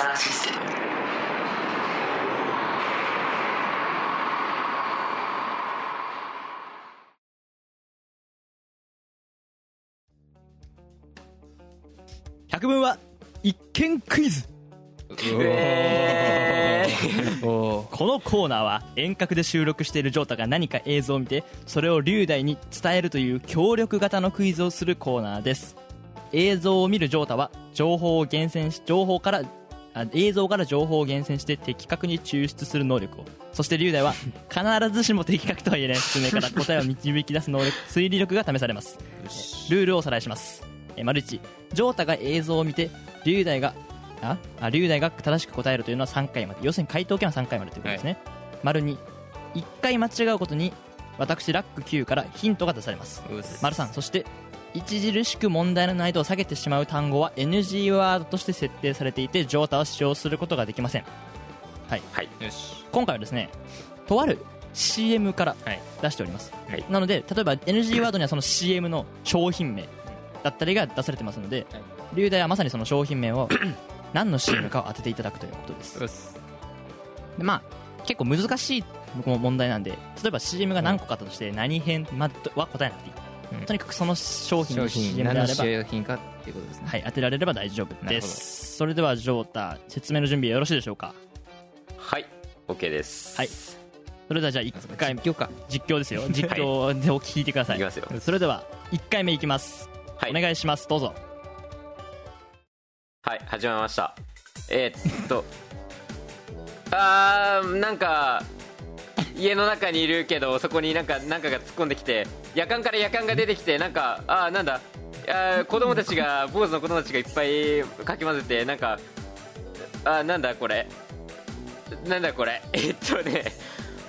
サーシステム百聞は一見クイズ。おこのコーナーは遠隔で収録しているジョータが何か映像を見てそれを龍大に伝えるという協力型のクイズをするコーナーです。映像を見るジョータは情報を厳選し情報からあ映像から情報を厳選して的確に抽出する能力を。そして龍大は 必ずしも的確とは言えない説明から答えを導き出す能力推理力が試されます。ルールをおさらいします。えー丸1ジョータが映像を見て龍大があ？あ龍大が正しく答えるというのは3回まで。要するに回答権は3回までということですね、丸2 1回間違うことに私ラック9からヒントが出されます。丸3そして著しく問題の難易度を下げてしまう単語は NG ワードとして設定されていてジョータは使用することができません。はい、はい。よし。今回はですねとある CM からはい。出しております、はい。なので例えば NG ワードにはその CM の商品名だったりが出されてますのではい。龍大はまさにその商品名を 何の CM かを当てていただくということです。でまあ結構難しい問題なんで例えば CM が何個かあったとして何編までは答えなくていい、うん。とにかくその商品の CM であれば、何の商品かっていうことですね。はい、当てられれば大丈夫です。それではジョータ説明の準備はよろしいでしょうか？はい OK です。はい。それではじゃあ1回実況か。実況ですよ。実況でお聞いてください、いきますよ。それでは1回目いきます、はい。お願いします。どうぞ。はい始まりました。えーっと。あーなんか家の中にいるけどそこになんかなんかが突っ込んできて夜間から夜間が出てきてなんかあーなんだあー子供たちが坊主の子供たちがいっぱいかき混ぜてなんかあーなんだこれなんだこれ えっとね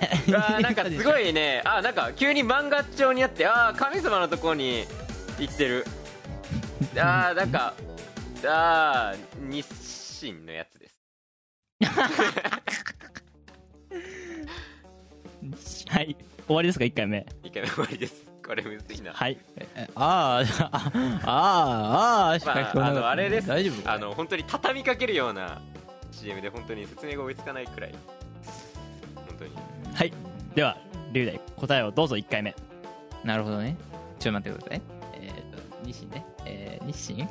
あーなんかすごいねあーなんか急に漫画調になってあー神様のところに行ってる。あーなんかあー日清のやつです はい。終わりですか？1回目。一回目終わりです。これむずいな。はい。あーあああーしかまあ、聞こえなかったあのあれです。大丈夫あの本当に畳みかけるような CM で本当に説明が追いつかないくらい。本当に。はい。では龍大答えをどうぞ1回目。なるほどね。ちょっと待ってください。えっ、と日清ね。えー、日清？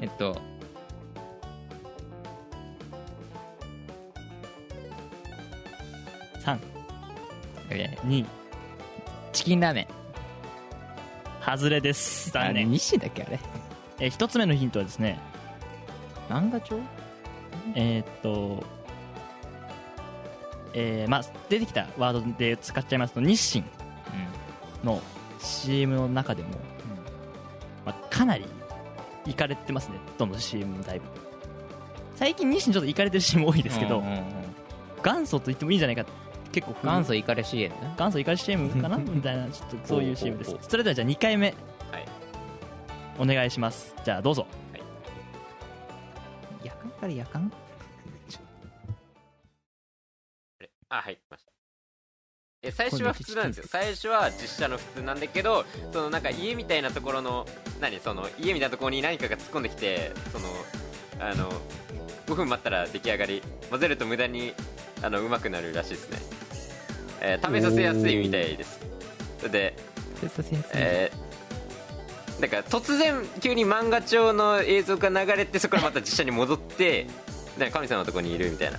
えっと3え2ーチキンラーメン。外れです。残念。日清だっけあれ。えー一つ目のヒントはですね。漫画帳？えーっとえーまあ出てきたワードで使っちゃいますと日清の CM の中でも、まあ、かなりいかれてますね。どの CM もだいぶ。最近日清ちょっといかれてる CM 多いですけど、うんうんうん。元祖と言ってもいいんじゃないか結構元祖イカレ CM ね元祖いかれ CM かな？みたいなちょっとそういう CM です。それではじゃあ2回目。はい。お願いします。じゃあどうぞ。夜間から夜間あはい 来ました。え最初は普通なんですよ。最初は実写の普通なんだけどそのなんか家みたいなところの何？その家みたいなところに何かが突っ込んできてそのあの5分待ったら出来上がり。混ぜると無駄にあのうまくなるらしいですね、えー試させやすいみたいです。それでえー、なんか突然急に漫画調の映像が流れてそこからまた実写に戻ってなんか神様のところにいるみたいな。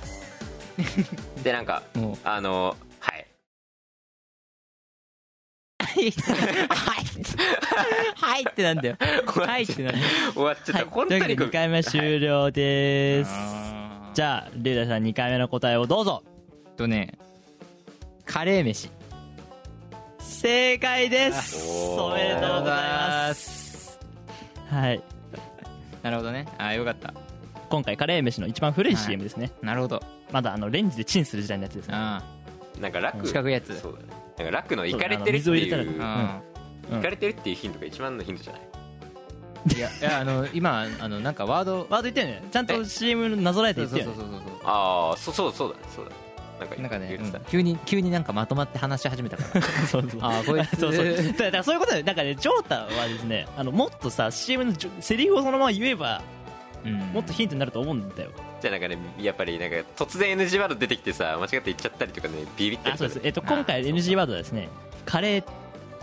でなんかあのはい。はい。はい。はいってなんだよ。はいってなんだよ。終わっちゃった、はい、というわけで本当にごめん2回目終了です、じゃゃあ龍大さん2回目の答えをどうぞ。あとねカレー飯。正解です。おめでとうございます。はい。なるほどね。ああよかった。今回カレー飯の一番古い CM ですね、なるほど。まだあのレンジでチンする時代のやつですね。あなんか楽。四角いやつ。そうだね。なんか楽の行かれてるってそうあの水を入いうれたらあうん。行かれてるっていうヒントが一番のヒントじゃない？いやいやあの今あのなんかワード。ワード言ってんねちゃんと CM なぞらえてそう言ってよ。ねそうそうそうそう。ああそうそうそうだねそうだなんかなんかねうん。急に急になんかまとまって話し始めたから。そうそう。ああこいつ。そうそう。だからだからそういうことでなんかねジョータはですねあのもっとさ CM のセリフをそのまま言えばうん。もっとヒントになると思うんだよ。じゃあなんかねやっぱりなんか突然 NG ワード出てきてさ間違って言っちゃったりとかねビビってあそう。ですえっとあ今回 NG ワードはですねカレー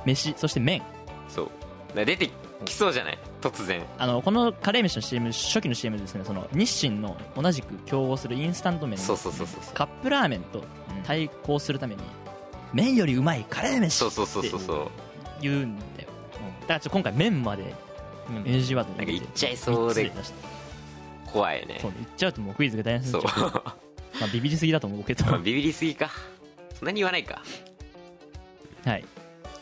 飯そして麺。そう。出てきそうじゃない？突然。あのこのカレー飯の CM 初期の CM ですね。その日清の同じく競合するインスタント麺。のそうそうそうそうそう。カップラーメンと対抗するために麺よりうまいカレー飯そうそうそうそうそう言うんだよだからちょっと今回麺まで NG ワードなんか言っちゃいそうで怖いね。そうね言っちゃうともうクイズが台無しにそう。まあビビりすぎだと思うけど まあビビりすぎか。そんなに言わないか。はい。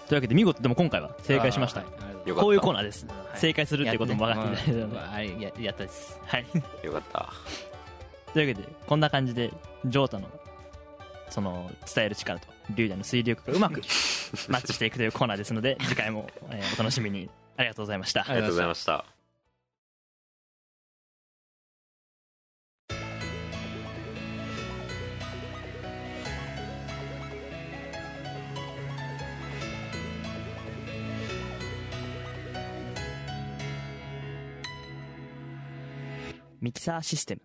というわけで見事でも今回は正解しました。はいこういうコーナーです。はい。正解するっていうことも分かっていただいたので。やっねうん。あれややったです。はい。よかった。というわけでこんな感じでジョータのその伝える力と龍大の推理力がうまく マッチしていくというコーナーですので次回も、えーお楽しみに。ありがとうございました。ありがとうございましたミキサーシステム。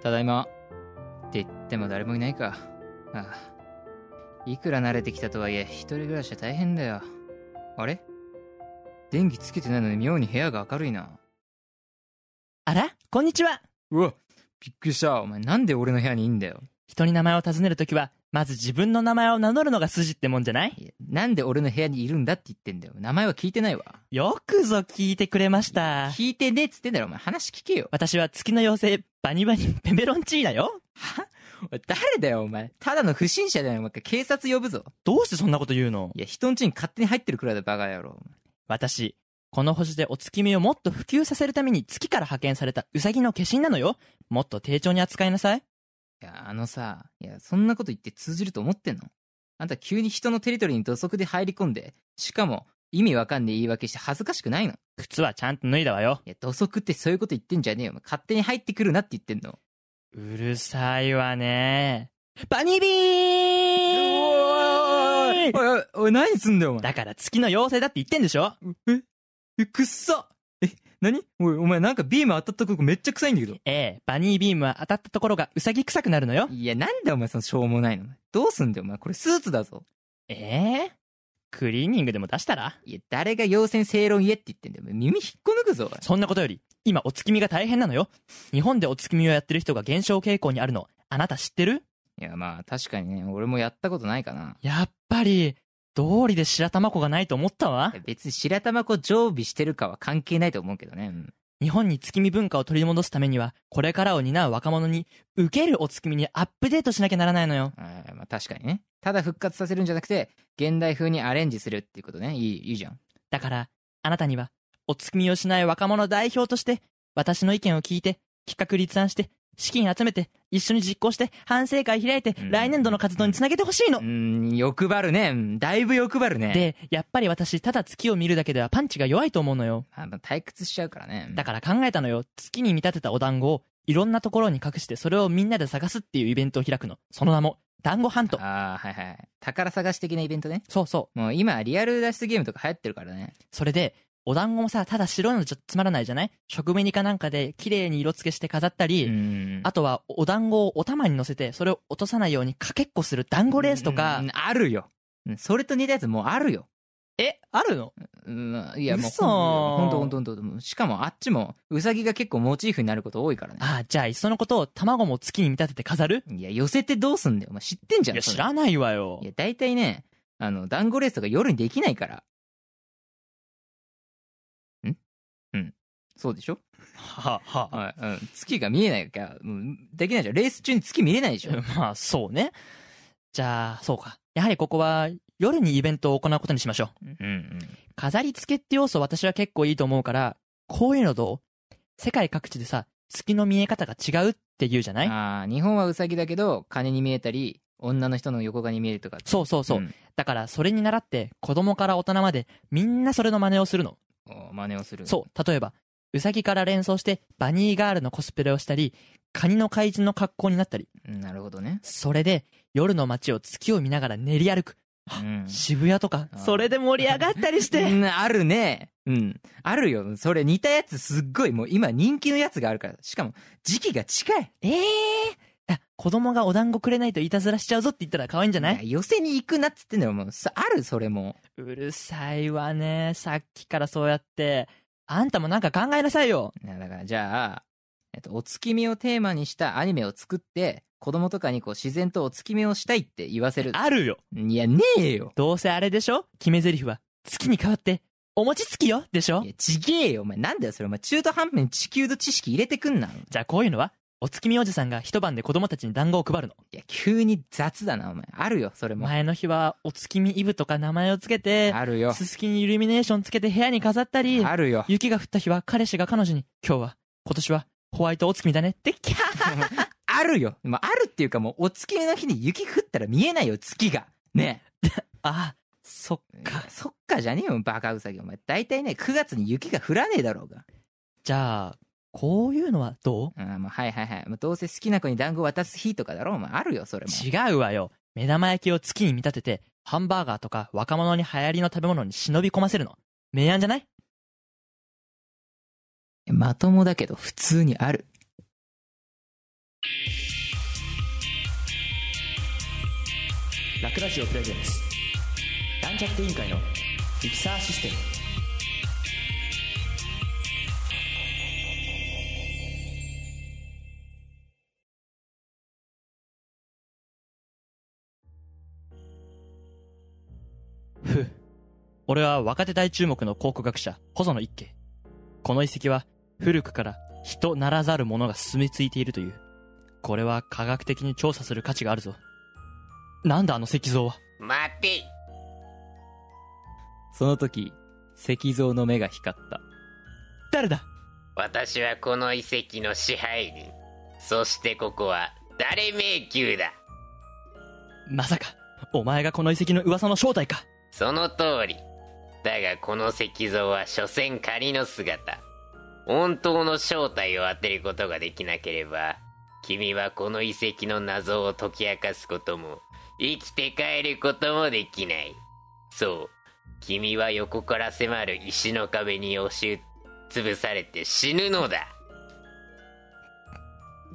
ただいまって言っても誰もいないか。ああ。いくら慣れてきたとはいえ一人暮らしは大変だよ。あれ？電気つけてないのに妙に部屋が明るいな。あら？こんにちは。うわびっくりした。お前なんで俺の部屋にいいんだよ人に名前を尋ねるときはまず自分の名前を名乗るのが筋ってもんじゃない？いやなんで俺の部屋にいるんだって言ってんだよ。名前は聞いてないわ。よくぞ聞いてくれました。聞いてねえっつってんだろお前。話聞けよ。私は月の妖精バニバニペペロンチーナよ。おい誰だよお前。ただの不審者だよお前。警察呼ぶぞ。どうしてそんなこと言うの？いや人ん家に勝手に入ってるくらいだバカ野郎。私この星でお月見をもっと普及させるために月から派遣されたウサギの化身なのよ。もっと丁重に扱いなさいいや、あのさ、いや、そんなこと言って通じると思ってんの？あんた急に人のテリトリーに土足で入り込んで、しかも意味わかんねえ言い訳して恥ずかしくないの？靴はちゃんと脱いだわよ。いや、土足ってそういうこと言ってんじゃねえよ。勝手に入ってくるなって言ってんの。うるさいわね。バニビー!ンおいおい、おい、何すんだよ、お前。だから月の妖精だって言ってんでしょ？え、え、くっさえ、何？おい、お前なんかビーム当たったとこめっちゃ臭いんだけど。ええバニービームは当たったところがウサギ臭くなるのよいや、なんだお前そのしょうもないの？どうすんだよ、お前。これスーツだぞ。ええ？クリーニングでも出したら？いや、誰が妖精正論言えって言ってんだよ。耳引っこ抜くぞ、おいそんなことより今お月見が大変なのよ日本でお月見をやってる人が減少傾向にあるのあなた知ってる？いや、まあ、確かにね、俺もやったことないかな。やっぱり道理で白玉粉がないと思ったわ別に白玉粉常備してるかは関係ないと思うけどね。うん日本に月見文化を取り戻すためにはこれからを担う若者に受けるお月見にアップデートしなきゃならないのよあーまあ確かにね。ただ復活させるんじゃなくて、現代風にアレンジするっていうことね。いい、いいじゃん。だからあなたにはお月見をしない若者代表として私の意見を聞いて企画立案して資金集めて一緒に実行して反省会開いてうん来年度の活動につなげてほしいのうーん、欲張るね。うんだいぶ欲張るね。、でやっぱり私ただ月を見るだけではパンチが弱いと思うのよあ退屈しちゃうからね。だから考えたのよ月に見立てたお団子をいろんなところに隠してそれをみんなで探すっていうイベントを開くのその名も団子ハントああ、はいはい。宝探し的なイベントね。そうそうもう今、リアル脱出ゲームとか流行ってるからね。それでお団子もさただ白いのじゃつまらないじゃない？食紅かなんかで綺麗に色付けして飾ったり、うん。あとはお団子をお玉に乗せてそれを落とさないようにかけっこする団子レースとか。うんあるよ。うんそれと似たやつもうあるよ。えあるの？うんいやもう嘘。ほんとほんとほんと。しかもあっちもウサギが結構モチーフになること多いからね。あじゃあいっそのことを卵も月に見立てて飾る？いや寄せてどうすんだよ。お前知ってんじゃんいや知らないわよ。いや大体ねあの団子レースとか夜にできないからそうでしょ？はははい、うん、月が見えないから、うん、できないじゃんレース中に月見れないでしょ。まあそうね。じゃあそうか。やはりここは夜にイベントを行うことにしましょう。うんうん。飾り付けって要素私は結構いいと思うからこういうのどう？世界各地でさ月の見え方が違うって言うじゃない？ああ日本はウサギだけど金に見えたり女の人の横側に見えるとか。そうそうそう、ん。だからそれに倣って子供から大人までみんなそれの真似をするの。お真似をする。そう。例えばウサギから連想してバニーガールのコスプレをしたりカニの怪人の格好になったり。うんなるほどね、それで夜の街を月を見ながら練り歩く。うん。渋谷とか。それで盛り上がったりしうてんあるね。うん。あるよ。それ似たやつすっごい。もう今人気のやつがあるから。しかも時期が近い。ええー、子供がお団子くれないといたずらしちゃうぞって言ったら可愛いんじゃない？や寄せに行くなっつってんだよもう。さあるそれも。うるさいわね。さっきからそうやってあんたもなんか考えなさいよ。いやだからじゃあ、えっと、お月見をテーマにしたアニメを作って子供とかにこう自然とお月見をしたいって言わせる。あるよ。いやねえよ。どうせあれでしょ？決め台詞は月に変わってお餅つきよでしょ？いやちげえよ。お前なんだよそれ。お前中途半端に地球の知識入れてくんなじゃあこういうのはお月見おじさんが一晩で子供たちに団子を配るの。いや急に雑だなお前。あるよそれも。前の日はお月見イブとか名前をつけてあるよ。すすきにイルミネーションつけて部屋に飾ったりあるよ。雪が降った日は彼氏が彼女に今日は今年はホワイトお月見だねってキャー！あるよ。まああるっていうかもうお月見の日に雪降ったら見えないよ月が。ね。あそっえかそっかじゃねえよバカウサギ。お前大体ね9月に雪が降らねえだろうが。じゃあこういうのはどう？あもうはいはいはい。もうどうせ好きな子に団子渡す日とかだろお前。あるよそれも。違うわよ。目玉焼きを月に見立ててハンバーガーとか若者に流行りの食べ物に忍び込ませるの。明暗じゃない？まともだけど普通にある。ラクラジオプレゼンツ。ランチャット委員会のフィクサーシステムふう。俺は若手大注目の考古学者細野一慶。この遺跡は古くから人ならざる者が住み着いているという。これは科学的に調査する価値があるぞ。なんだあの石像は。待て。その時石像の目が光った。誰だ？私はこの遺跡の支配人。そしてここは誰迷宮だ。まさかお前がこの遺跡の噂の正体かその通り。だがこの石像は所詮仮の姿。本当の正体を当てることができなければ君はこの遺跡の謎を解き明かすことも生きて帰ることもできない。そう。君は横から迫る石の壁に押しつぶされて死ぬのだ。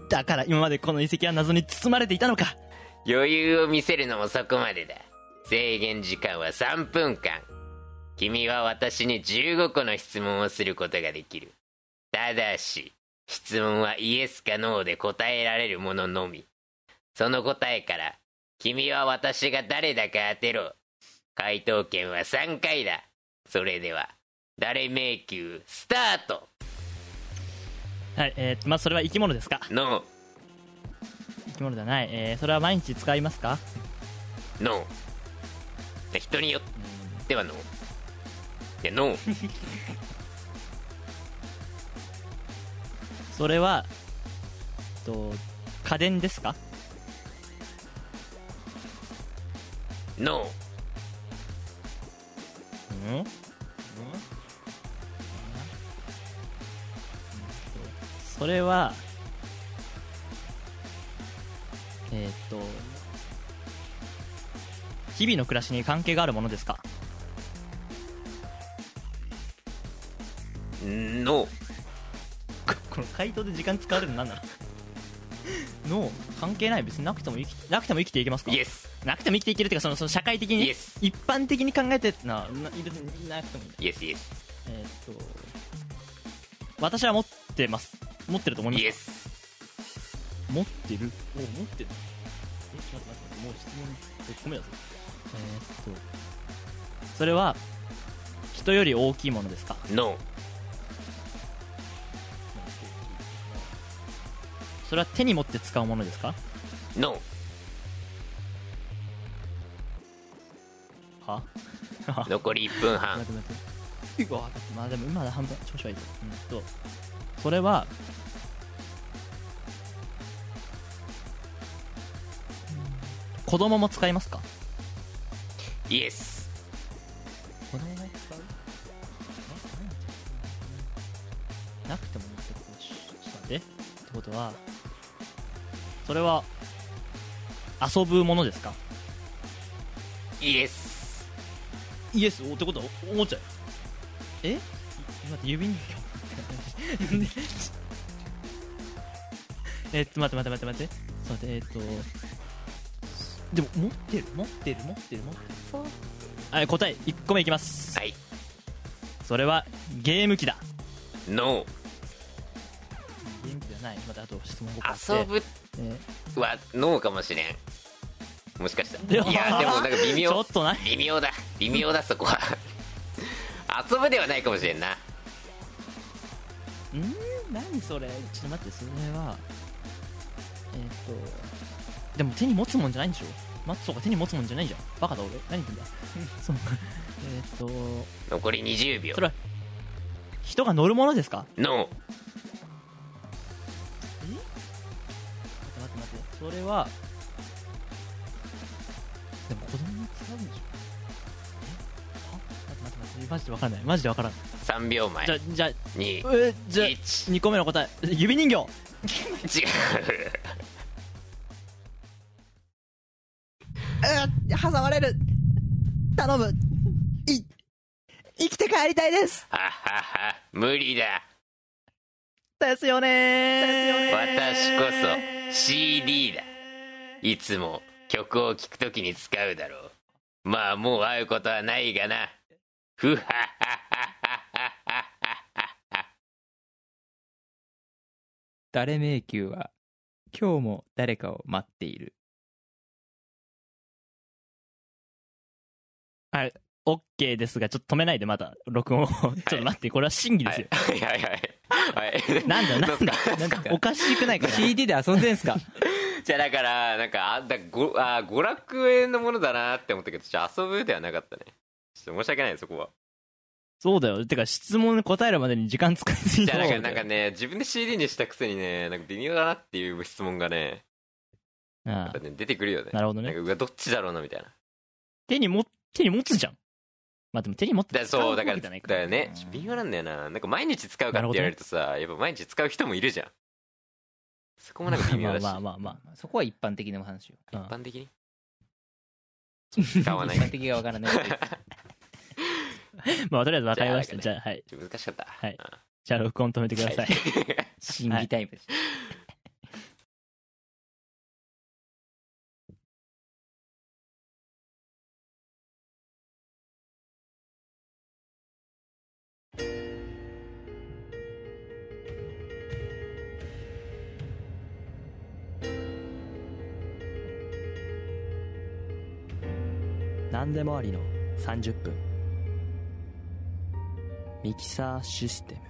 だから今までこの遺跡は謎に包まれていたのか。余裕を見せるのもそこまでだ制限時間は3分間。君は私に15個の質問をすることができる。ただし質問はイエスかノーで答えられるもののみ。その答えから君は私が誰だか当てろ。回答権は3回だ。それでは誰迷宮スタート。はいえー、まあそれは生き物ですか？ノ生き物ではない、えー、それは毎日使いますか？ーノー人によってはノーいやノー それはえっと家電ですか？ノーうん？それはえーっと日々の暮らしに関係があるものですか？ノーここの回答で時間使われるの何なの？の関係ない。別になくても生きなくても生きていけますか？イエスなくても生きていけるっていうかそのその社会的に一般的に考えてなな別になくてもいい。イエスイエスえーっと私は持ってます。持ってると思います持ってる？お持ってる。えちょっと待って待ってもう質問1個目だぞえーっとそれは人より大きいものですか？ノそれは手に持って使うものですか？ーノは？ー 残り1分半。待って待って。まあでも今まだ半分調子はいいぞ。うんとそれはうん子供も使いますか？イエス子供も使うえ？なくてもいいってことしちょっと待って。ってことはそれは遊ぶものですか？イエスイエスおってこと？はおおもちゃえ？待って指人形 えっと待って待って待って待って。そうでえっとでも持ってる持ってる持ってる持ってる。はい答え1個目いきます。はい。それはゲーム機だ。ノゲーム機ではない。またあと質問5個あって。ー遊ぶえはノーかもしれん。もしかしたら。いやでもなんか微ーちょ妙っとない。微妙だ。微妙だそこは。遊ぶではないかもしれんな。うん何それ？ちょっと待ってそれは。えっ、とでも手に持つもんじゃないんでしょ？まそうか手に持つもんじゃないじゃん。バカだ俺。何言ってんだ？そう。か えっ、と。残り20秒。それは人が乗るものですか？ノ待って待って待って。それはでも子供に使うんでしょ？え？は？待って待って。待ってマジで分からない。マジで分からん。ー3秒前。じゃじゃ2え？じゃ1 2個目の答え。指人形。違う挟まれる。頼む。い生きて帰りたいです。ははは。無理だ。ですよね。私こそ CD だ。いつも曲を聴くときに使うだろう。まあもう会うことはないがな。ふはは。誰迷宮は今日も誰かを待っているはい OK ですがちょっと止めないでまだ録音を。ちょっと待ってこれは審議ですよ、はい。はい。はい。はい。なんだなんだなんかおかしくないか？な CD で遊んでんすか？じゃあだからなんかあだごあ娯楽園のものだなって思ったけどちょっと遊ぶではなかったね。ちょっと申し訳ないそこは。そうだよ。てか質問に答えるまでに時間使いすぎだじゃあなんかなんかね自分で CD にしたくせにねなんか微妙だなっていう質問がねああ。ね出てくるよね。なるほどね。どっちだろうなみたいな。手にも手に持つじゃん。まあでも手に持って使うわけじゃないだよね。微妙なんだよな。なんか毎日使うかって言われるとさやっぱ毎日使う人もいるじゃん。そこもなんか微妙だし。まあまあまあまそこは一般的な話よ。あ、一般的に？うん使わない一般的がわからない。まあとりあえず分かりました。じじゃあはい。難しかった。はい。うん。じゃあ録音止めてください。審議タイムです何でもありの30分。ミキサーシステム。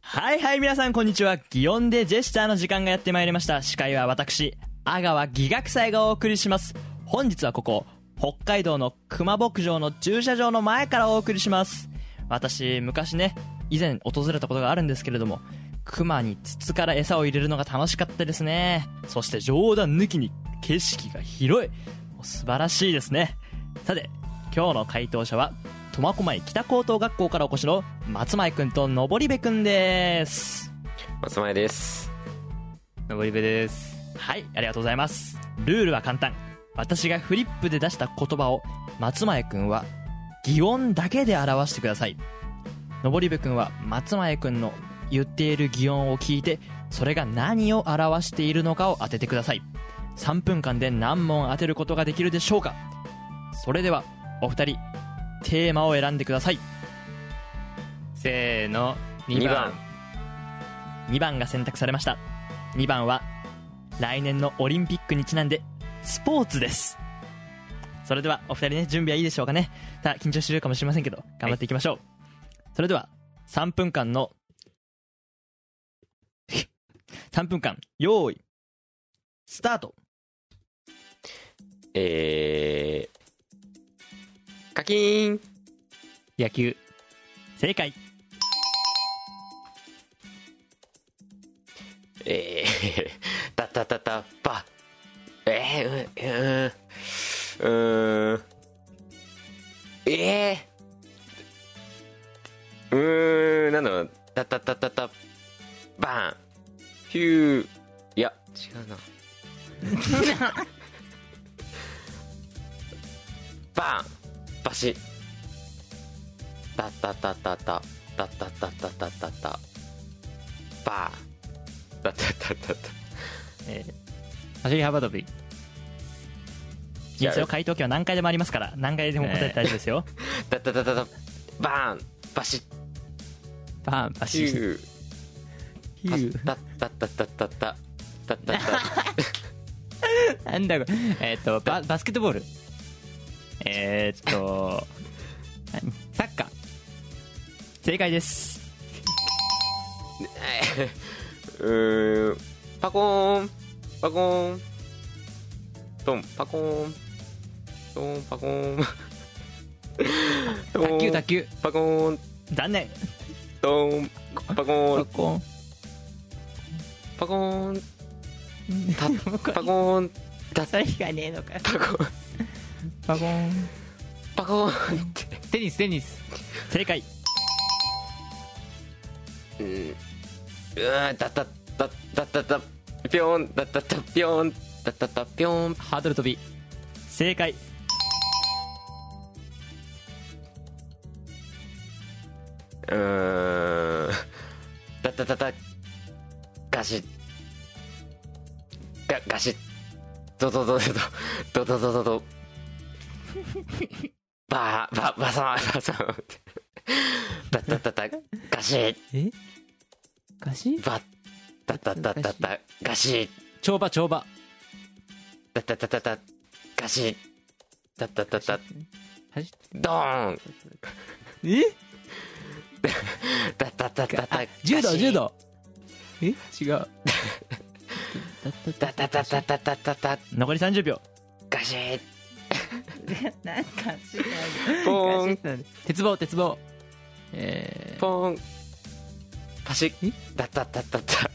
はいはい皆さんこんにちは。擬音でジェスチャーの時間がやってまいりました。司会は私阿川義学祭がお送りします。本日はここ北海道の熊牧場の駐車場の前からお送りします。私昔ね以前訪れたことがあるんですけれども熊に筒から餌を入れるのが楽しかったですね。そして冗談抜きに景色が広い。もう素晴らしいですね。さて今日の回答者は苫小牧北高等学校からお越しの松前くんと登部くんです。松前です。登り部ですはいありがとうございます。ルールは簡単。私がフリップで出した言葉を松前くんは擬音だけで表してください。登部くんは松前くんの言っている擬音を聞いてそれが何を表しているのかを当ててください。3分間で何問当てることができるでしょうか。それではお二人テーマを選んでください。せーの2 2番番。2番が選択されました。2番は来年のオリンピックにちなんでスポーツです。それではお二人ね準備はいいでしょうかね。さあ緊張してるかもしれませんけど頑張っていきましょう、それでは3分間の 3分間用意スタート。えー、課金野球。正解。えー、たたたばえー、うん、うん、えー、うーん、なんだろう、たたたたた、バン、ヒュー、いや、違うな。バン、バシ、たたたたた、たたたたたたた、バー、たたたたた。えー走り幅跳び。人生の回答権は何回でもありますから何回でも答えて大丈夫ですよ、タタタタタバーン。バシッ。バンバシッ。ヒュー。ヒュー。タタタタタタタタタなんだこれ。えーっとババスケットボール。えーっと何？サッカー。正解です。うーんパコーン。パコーン。トン。パコーン。トン。パコーン。卓球卓球。パコーン。残念。トン。パコーン。コン。パコーンタ パコーンタそれ以外ねえのかパコーンパコンパコーンってテニステニス。正解。うん。うーんタタタタタタピョンタタタピョンタタタピョンハードル跳び。正解。うーん。タタタタガシッ。ガガシッ。ドドドドドドドドドド。バーババサマバサマ。タタタタガシッ。え？ガシバタタタタタガシッ。跳馬跳馬タタタタタガシッ。タタタタ走ドーン。え？タタタタタ柔道柔道。え？違う。タタタタタタタタ残り30秒。ガシッ。なんかポーン。鉄棒鉄棒。えポン。パシッ。タタタタタ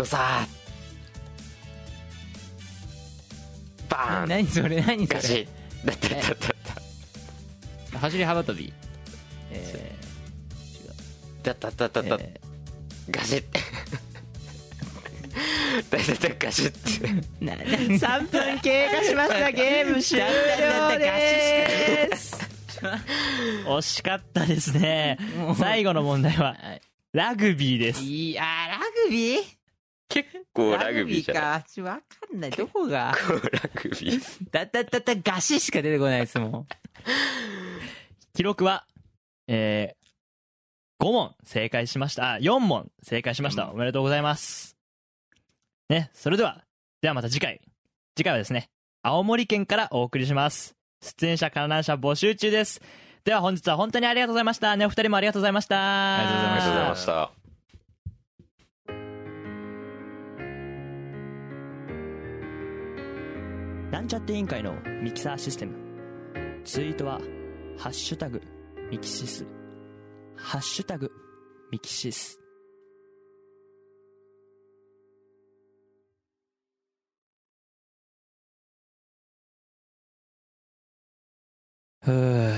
ドサーバー、ーン何それ何そガシれッタタタタタ走り幅跳び。えタタタター、タえガシッ。タタタガシッー、な3分経過しました ゲーム終了です。惜しかったですね。最後の問題は。はい。ラグビーです。いやーラグビー？結構ラグビーじゃないか。ちょわかんない。どこが？結構ラグビー。だだだだガシしか出てこないですもん記録はえー、5問正解しました。あ4問正解しました。おめでとうございます。ねそれではではまた次回。次回はですね青森県からお送りします。出演者観覧者募集中です。では本日は本当にありがとうございました。ねお二人もありがとうございました。ありがとうございまししたなんちゃって委員会のミキサーシステム。ツイートは「ハッシュタグミキシス」「ハッシュタグミキシス」ふう。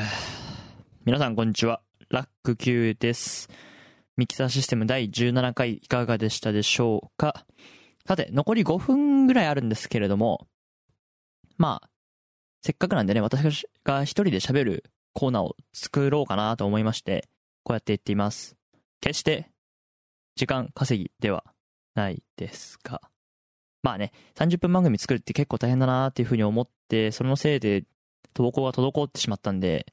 皆さんこんにちは。ラック Q です。ミキサーシステム第17回いかがでしたでしょうか？さて、残り5分ぐらいあるんですけれども、まあ、せっかくなんでね、私が一人で喋るコーナーを作ろうかなと思いまして、こうやって言っています。決して、時間稼ぎではないですが。まあね、30分番組作るって結構大変だなっていうふうに思って、そのせいで投稿が滞ってしまったんで、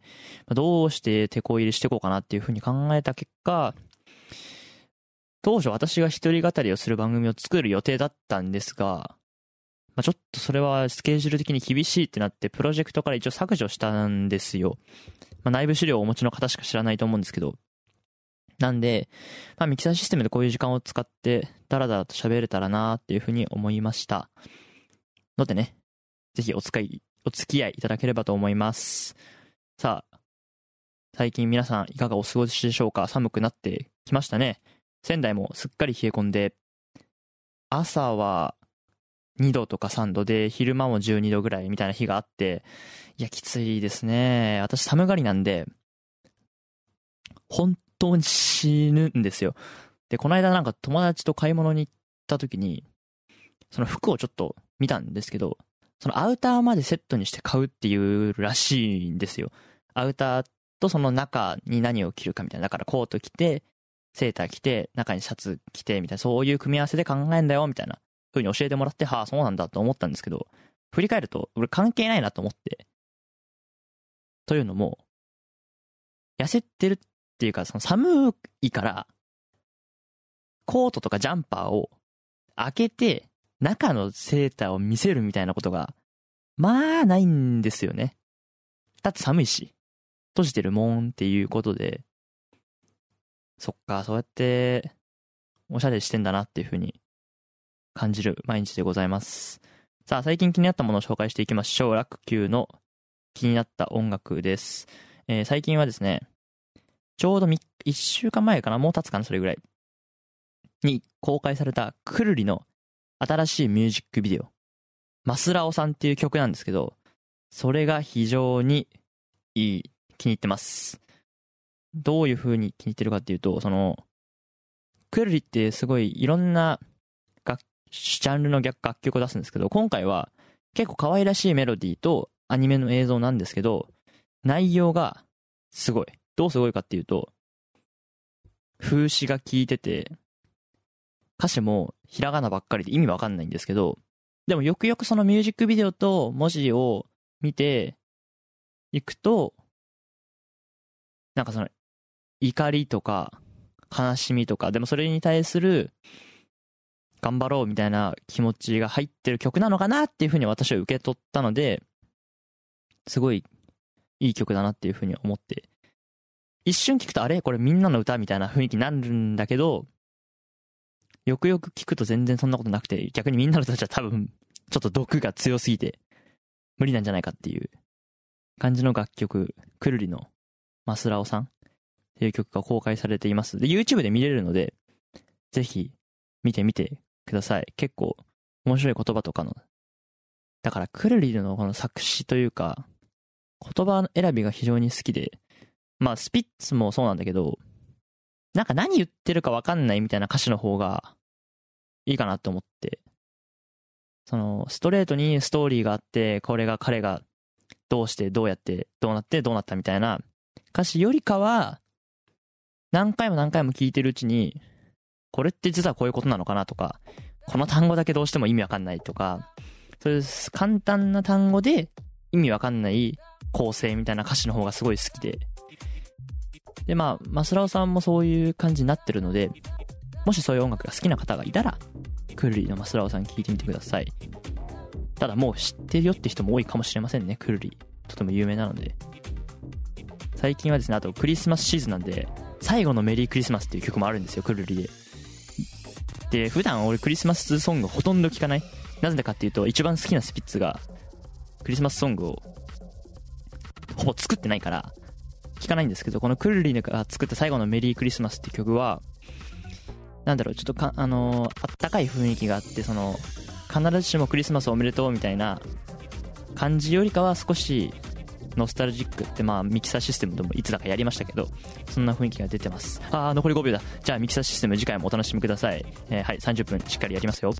どうして手こ入れしていこうかなっていうふうに考えた結果、当初私が一人語りをする番組を作る予定だったんですが、まあ、ちょっとそれはスケジュール的に厳しいってなって、プロジェクトから一応削除したんですよ。まあ、内部資料をお持ちの方しか知らないと思うんですけど。なんで、まあ、ミキサーシステムでこういう時間を使って、ダラダラと喋れたらなっていうふうに思いました。のでね、ぜひお使い、お付き合いいただければと思います。さあ、最近皆さんいかがお過ごしでしょうか？寒くなってきましたね。仙台もすっかり冷え込んで、朝は2度とか3度で、昼間も12度ぐらいみたいな日があって、いや、きついですね。私寒がりなんで、本当に死ぬんですよ。で、この間なんか友達と買い物に行った時に、その服をちょっと見たんですけど、そのアウターまでセットにして買うっていうらしいんですよ。アウターとその中に何を着るかみたいな。だからコート着て、セーター着て、中にシャツ着て、みたいな、そういう組み合わせで考えんだよ、みたいな風に教えてもらって、はあ、そうなんだと思ったんですけど、振り返ると、俺関係ないなと思って。というのも、痩せてるっていうか、その寒いから、コートとかジャンパーを開けて、中のセーターを見せるみたいなことが、まあ、ないんですよね。だって寒いし、閉じてるもんっていうことで、そっか、そうやって、おしゃれしてんだなっていう風に感じる毎日でございます。さあ、最近気になったものを紹介していきましょう。ラック Q の気になった音楽です。えー最近はですね、ちょうど1週間前かな？もう経つかなそれぐらい。に公開されたくるりの新しいミュージックビデオ。マスラオさんっていう曲なんですけど、それが非常にいい、気に入ってます。どういう風に気に入ってるかっていうと、その、クルリってすごいいろんなジャンルの楽楽曲を出すんですけど、今回は結構可愛らしいメロディーとアニメの映像なんですけど、内容がすごい。どうすごいかっていうと、風刺が効いてて、歌詞もひらがなばっかりで意味わかんないんですけど、でもよくよくそのミュージックビデオと文字を見ていくと、なんかその怒りとか悲しみとか、でもそれに対する頑張ろうみたいな気持ちが入ってる曲なのかなっていうふうに私は受け取ったので、すごいいい曲だなっていうふうに思って、一瞬聞くとあれ？これみんなの歌みたいな雰囲気になるんだけど、よくよく聞くと全然そんなことなくて、逆にみんなの歌じゃ多分、ちょっと毒が強すぎて、無理なんじゃないかっていう感じの楽曲、くるりのマスラオさんっていう曲が公開されています。で、YouTube で見れるので、ぜひ見てみてください。結構面白い言葉とかの。だから、クルリルのこの作詞というか、言葉選びが非常に好きで、まあ、スピッツもそうなんだけど、なんか何言ってるかわかんないみたいな歌詞の方がいいかなって思って、その、ストレートにストーリーがあって、これが彼がどうしてどうやってどうなってどうなったみたいな歌詞よりかは、何回も何回も聞いてるうちに、これって実はこういうことなのかなとか、この単語だけどうしても意味わかんないとか、そういう簡単な単語で意味わかんない構成みたいな歌詞の方がすごい好きで。で、まあ、マスラオさんもそういう感じになってるので、もしそういう音楽が好きな方がいたら、クルリのマスラオさん聞いてみてください。ただもう知ってるよって人も多いかもしれませんね、クルリ。とても有名なので。最近はですね、あとクリスマスシーズンなんで、最後のメリークリスマスっていう曲もあるんですよ、クルリで。で、普段俺クリスマスソングほとんど聴かない。なぜかっていうと、一番好きなスピッツが、クリスマスソングを、ほぼ作ってないから、聴かないんですけど、このクルリが作った最後のメリークリスマスっていう曲は、なんだろう、ちょっとか、あのあったかい雰囲気があって、その、必ずしもクリスマスおめでとうみたいな感じよりかは少し、ノスタルジックってまあミキサーシステムでもいつだかやりましたけどそんな雰囲気が出てます。ああ残り5秒だ。じゃあミキサーシステム次回もお楽しみください、えーはい30分しっかりやりますよ。